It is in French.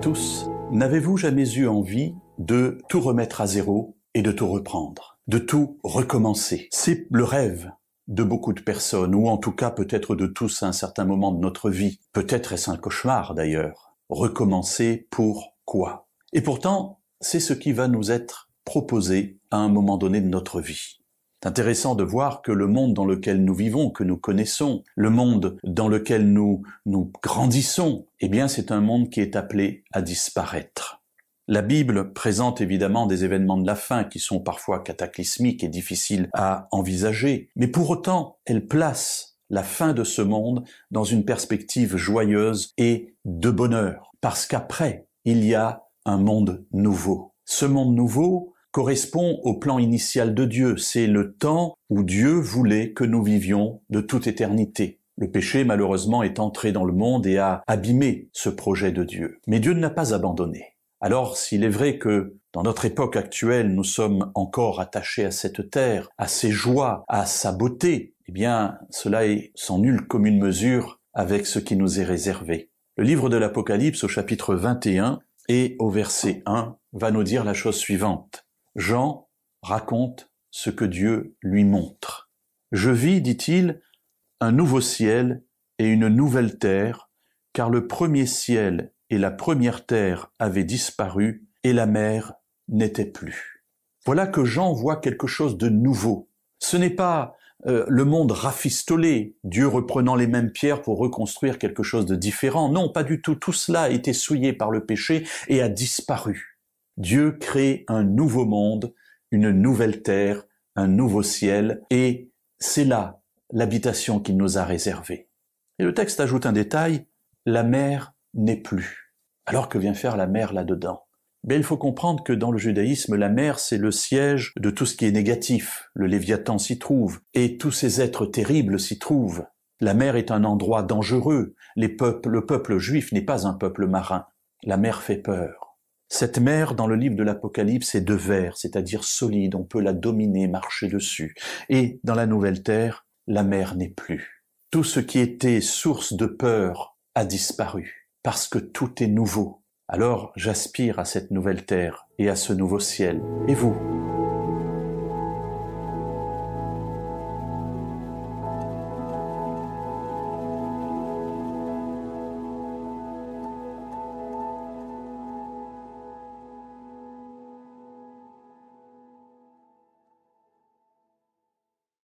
Tous. N'avez-vous jamais eu envie de tout remettre à zéro et de tout reprendre, de tout recommencer? C'est le rêve de beaucoup de personnes, ou en tout cas peut-être de tous à un certain moment de notre vie. Peut-être est-ce un cauchemar d'ailleurs. Recommencer pour quoi? Et pourtant, c'est ce qui va nous être proposé à un moment donné de notre vie. C'est intéressant de voir que le monde dans lequel nous vivons, que nous connaissons, le monde dans lequel nous nous grandissons, eh bien c'est un monde qui est appelé à disparaître. La Bible présente évidemment des événements de la fin qui sont parfois cataclysmiques et difficiles à envisager, mais pour autant, elle place la fin de ce monde dans une perspective joyeuse et de bonheur, parce qu'après, il y a un monde nouveau. Ce monde nouveau, correspond au plan initial de Dieu. C'est le temps où Dieu voulait que nous vivions de toute éternité. Le péché, malheureusement, est entré dans le monde et a abîmé ce projet de Dieu. Mais Dieu ne l'a pas abandonné. Alors, s'il est vrai que dans notre époque actuelle, nous sommes encore attachés à cette terre, à ses joies, à sa beauté, eh bien, cela est sans nulle commune mesure avec ce qui nous est réservé. Le livre de l'Apocalypse au chapitre 21 et au verset 1 va nous dire la chose suivante. Jean raconte ce que Dieu lui montre. Je vis, dit-il, un nouveau ciel et une nouvelle terre, car le premier ciel et la première terre avaient disparu et la mer n'était plus. Voilà que Jean voit quelque chose de nouveau. Ce n'est pas euh, le monde rafistolé, Dieu reprenant les mêmes pierres pour reconstruire quelque chose de différent. Non, pas du tout. Tout cela a été souillé par le péché et a disparu. Dieu crée un nouveau monde, une nouvelle terre, un nouveau ciel, et c'est là l'habitation qu'il nous a réservée. Et le texte ajoute un détail, la mer n'est plus. Alors que vient faire la mer là-dedans? Mais il faut comprendre que dans le judaïsme, la mer, c'est le siège de tout ce qui est négatif. Le Léviathan s'y trouve, et tous ces êtres terribles s'y trouvent. La mer est un endroit dangereux. Le peuple juif n'est pas un peuple marin. La mer fait peur. Cette mer, dans le livre de l'Apocalypse, est de verre, c'est-à-dire solide, on peut la dominer, marcher dessus. Et dans la nouvelle terre, la mer n'est plus. Tout ce qui était source de peur a disparu, parce que tout est nouveau. Alors j'aspire à cette nouvelle terre et à ce nouveau ciel. Et vous?